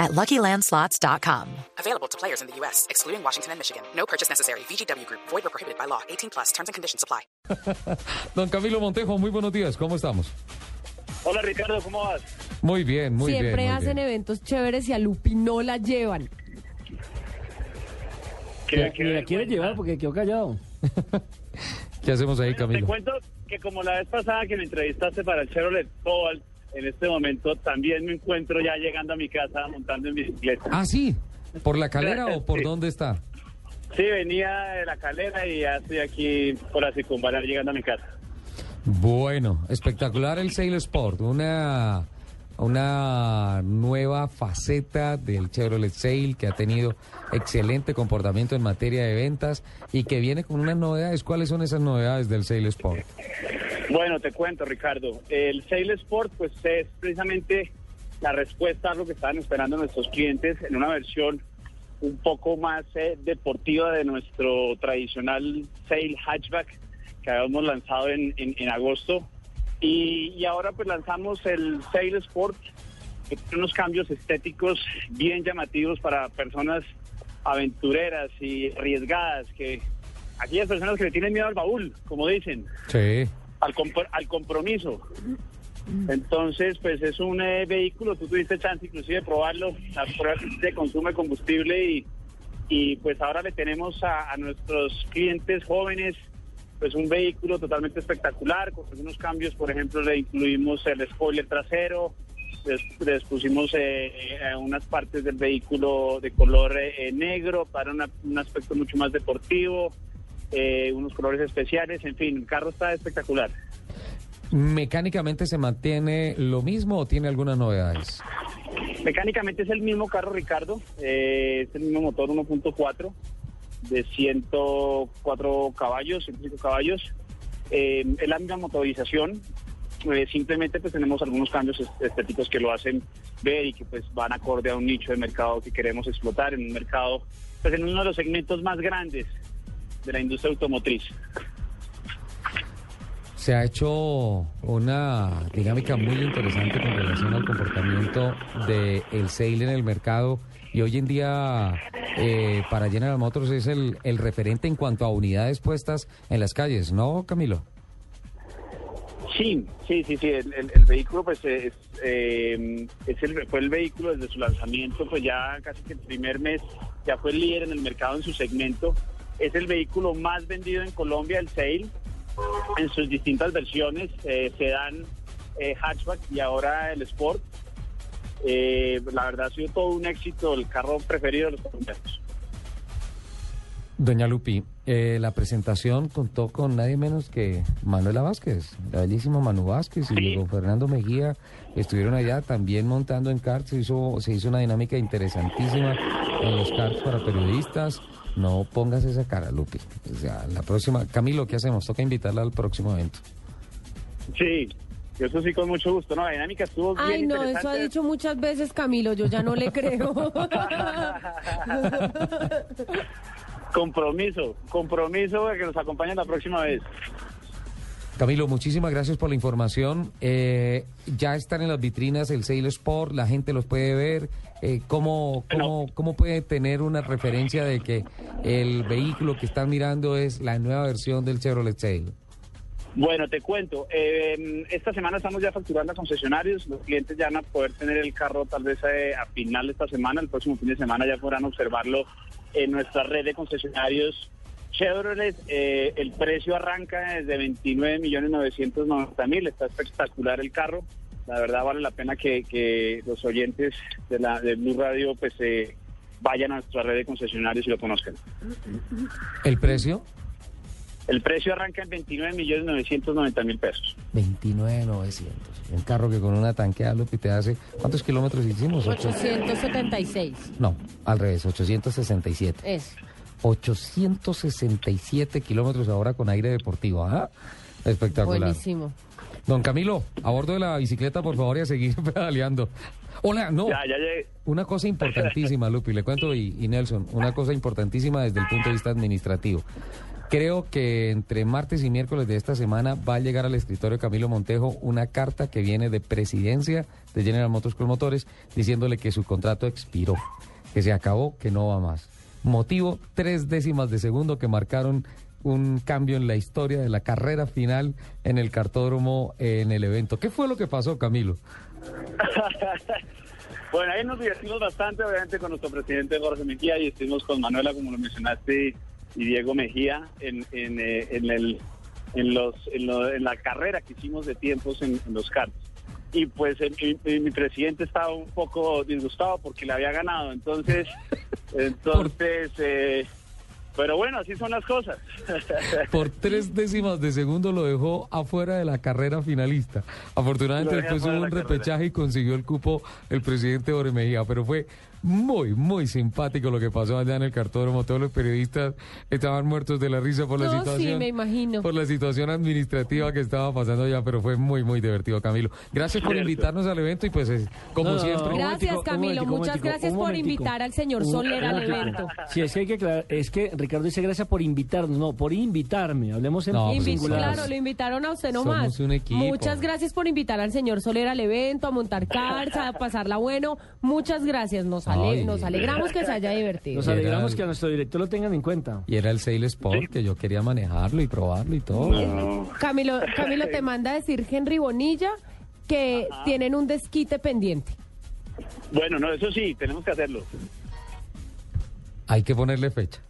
at LuckyLandSlots.com. Available to players in the U.S., excluding Washington and Michigan. No purchase necessary. VGW Group. Void or prohibited by law. 18 plus. Terms and conditions apply. Don Camilo Montejo, muy buenos días, ¿cómo estamos? Hola Ricardo, ¿cómo vas? Muy bien, muy bien. Siempre hacen bien. eventos chéveres y a Lupi no la llevan. ¿Qué, Ni la quiere llevar porque quedó callado. ¿Qué hacemos ahí, Te Camilo? cuento que como la vez pasada que me entrevistaste para el Chevrolet Cobalt, en este momento también me encuentro ya llegando a mi casa montando en bicicleta. Ah, sí, ¿por la calera o por Sí. dónde está? Sí, venía de la calera y ya estoy aquí por la circunvalar llegando a mi casa. Bueno, espectacular el Sail Sport, una, una nueva faceta del Chevrolet Sail que ha tenido excelente comportamiento en materia de ventas y que viene con unas novedades. ¿Cuáles son esas novedades del Sail Sport? Bueno, te cuento Ricardo, el Sail Sport pues es precisamente la respuesta a lo que estaban esperando nuestros clientes en una versión un poco más eh, deportiva de nuestro tradicional Sail Hatchback que habíamos lanzado en, en- en agosto. Y, y ahora pues lanzamos el Sail Sport que tiene unos cambios estéticos bien llamativos para personas aventureras y arriesgadas que aquellas personas que le tienen miedo al baúl, como dicen. Sí. Al, compro- al compromiso. Entonces, pues es un eh, vehículo, tú tuviste chance inclusive de probarlo, las pruebas de consumo de combustible y, y pues ahora le tenemos a, a nuestros clientes jóvenes pues un vehículo totalmente espectacular, con algunos cambios, por ejemplo, le incluimos el spoiler trasero, les, les pusimos eh, eh, unas partes del vehículo de color eh, negro para un aspecto mucho más deportivo, eh, unos colores especiales, en fin, el carro está espectacular. ¿Mecánicamente se mantiene lo mismo o tiene algunas novedades? Mecánicamente es el mismo carro, Ricardo, eh, es el mismo motor 1.4 de 104 caballos, 105 caballos, eh, es la misma motorización, eh, simplemente pues tenemos algunos cambios est- estéticos que lo hacen ver y que pues van acorde a un nicho de mercado que queremos explotar en un mercado, pues en uno de los segmentos más grandes de la industria automotriz. Se ha hecho una dinámica muy interesante con relación al comportamiento del el Sail en el mercado y hoy en día eh, para General Motors es el, el referente en cuanto a unidades puestas en las calles, ¿no, Camilo? Sí, sí, sí, sí. El, el- el vehículo, pues, es, eh, es el, fue el vehículo desde su lanzamiento, pues ya casi que el primer mes ya fue el líder en el mercado en su segmento. Es el vehículo más vendido en Colombia, el Sail, en sus distintas versiones, eh, sedán, eh, hatchback y ahora el Sport. Eh, la verdad ha sido todo un éxito, el carro preferido de los colombianos. Doña Lupi, eh, la presentación contó con nadie menos que Manuela Vázquez, la bellísima Manu Vázquez y con Fernando Mejía estuvieron allá también montando en karts, se hizo, se hizo una dinámica interesantísima en los karts para periodistas. No pongas esa cara, Lupi. O sea, la próxima, Camilo, ¿qué hacemos? Toca invitarla al próximo evento. Sí, eso sí con mucho gusto. No, la dinámica estuvo bien Ay, no, eso ha dicho muchas veces Camilo, yo ya no le creo. Compromiso, compromiso de que nos acompañen la próxima vez. Camilo, muchísimas gracias por la información. Eh, ya están en las vitrinas el Sail Sport, la gente los puede ver. Eh, ¿cómo, cómo, ¿Cómo puede tener una referencia de que el vehículo que están mirando es la nueva versión del Chevrolet Sail? Bueno, te cuento. eh, esta semana estamos ya facturando a concesionarios. Los clientes ya van a poder tener el carro tal vez eh, a final de esta semana. El próximo fin de semana ya podrán observarlo en nuestra red de concesionarios Chevrolet. Eh, el precio arranca desde 29 millones 990 mil. Está espectacular el carro. La verdad vale la pena que, que los oyentes de la de Blue Radio pues eh, vayan a nuestra red de concesionarios y lo conozcan. ¿El precio? El precio arranca en 29 millones 990 mil pesos. 29,900. Un carro que con una tanqueada, Lupi, te hace... ¿Cuántos kilómetros hicimos? Ocho- 876. No, al revés, 867. Es. 867 kilómetros ahora con aire deportivo. ¿ah? Espectacular. Buenísimo. Don Camilo, a bordo de la bicicleta, por favor, y a seguir pedaleando. Hola, no. Ya, ya llegué. Una cosa importantísima, Lupi, le cuento, y, y Nelson, una cosa importantísima desde el punto de vista administrativo. Creo que entre martes y miércoles de esta semana va a llegar al escritorio Camilo Montejo una carta que viene de presidencia de General Motors con Motores diciéndole que su contrato expiró, que se acabó, que no va más. Motivo, tres décimas de segundo que marcaron un cambio en la historia de la carrera final en el cartódromo en el evento. ¿Qué fue lo que pasó, Camilo? Bueno, ahí nos divertimos bastante, obviamente, con nuestro presidente Jorge Mejía y estuvimos con Manuela, como lo mencionaste, y Diego Mejía en, en, eh, en el, en, los, en, lo- en la carrera que hicimos de tiempos en, en los karts. Y pues el- mi, mi presidente estaba un poco disgustado porque le había ganado, entonces, entonces, eh, pero bueno, así son las cosas. Por tres décimas de segundo lo dejó afuera de la carrera finalista. Afortunadamente después hubo de un carrera. repechaje y consiguió el cupo el presidente Jorge Mejía, pero fue muy, muy simpático lo que pasó allá en el cartódromo. Todos los periodistas estaban muertos de la risa por la No, sí, situación. me imagino. Por la situación administrativa que estaba pasando allá, pero fue muy, muy divertido, Camilo. Gracias por invitarnos al evento y pues es, como No, no, siempre. Gracias, momentico, Camilo. momentico, Muchas gracias por invitar al señor Soler al evento. Sí, es que hay que aclarar, es que Ricardo dice gracias por invitarnos, no, por invitarme, hablemos en No, pues, claro, lo invitaron a usted nomás. Somos un equipo. Muchas gracias por invitar al señor Soler al evento, a montar cars, a pasarla bueno. Muchas gracias. Nos, ale- Ay. nos alegramos que se haya divertido. Nos alegramos que a nuestro director lo tengan en cuenta. Y era el Sail Sport, que yo quería manejarlo y probarlo y todo. No. Camilo, Camilo te manda a decir Henry Bonilla que tienen un desquite pendiente. Bueno, no, eso sí, tenemos que hacerlo. Hay que ponerle fecha.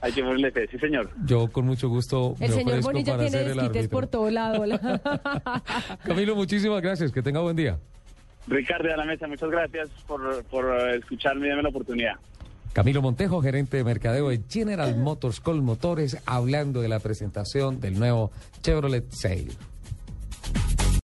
Hay que ponerle fe, sí, señor. Yo con mucho gusto El me señor ofrezco Bonilla para tiene ser el desquites árbitro. por todo lado. Camilo, muchísimas gracias. Que tenga buen día. Ricardo de la Mesa, muchas gracias por, por eh, escucharme y darme la oportunidad. Camilo Montejo, gerente de mercadeo de General Motors con Motores, hablando de la presentación del nuevo Chevrolet Sail.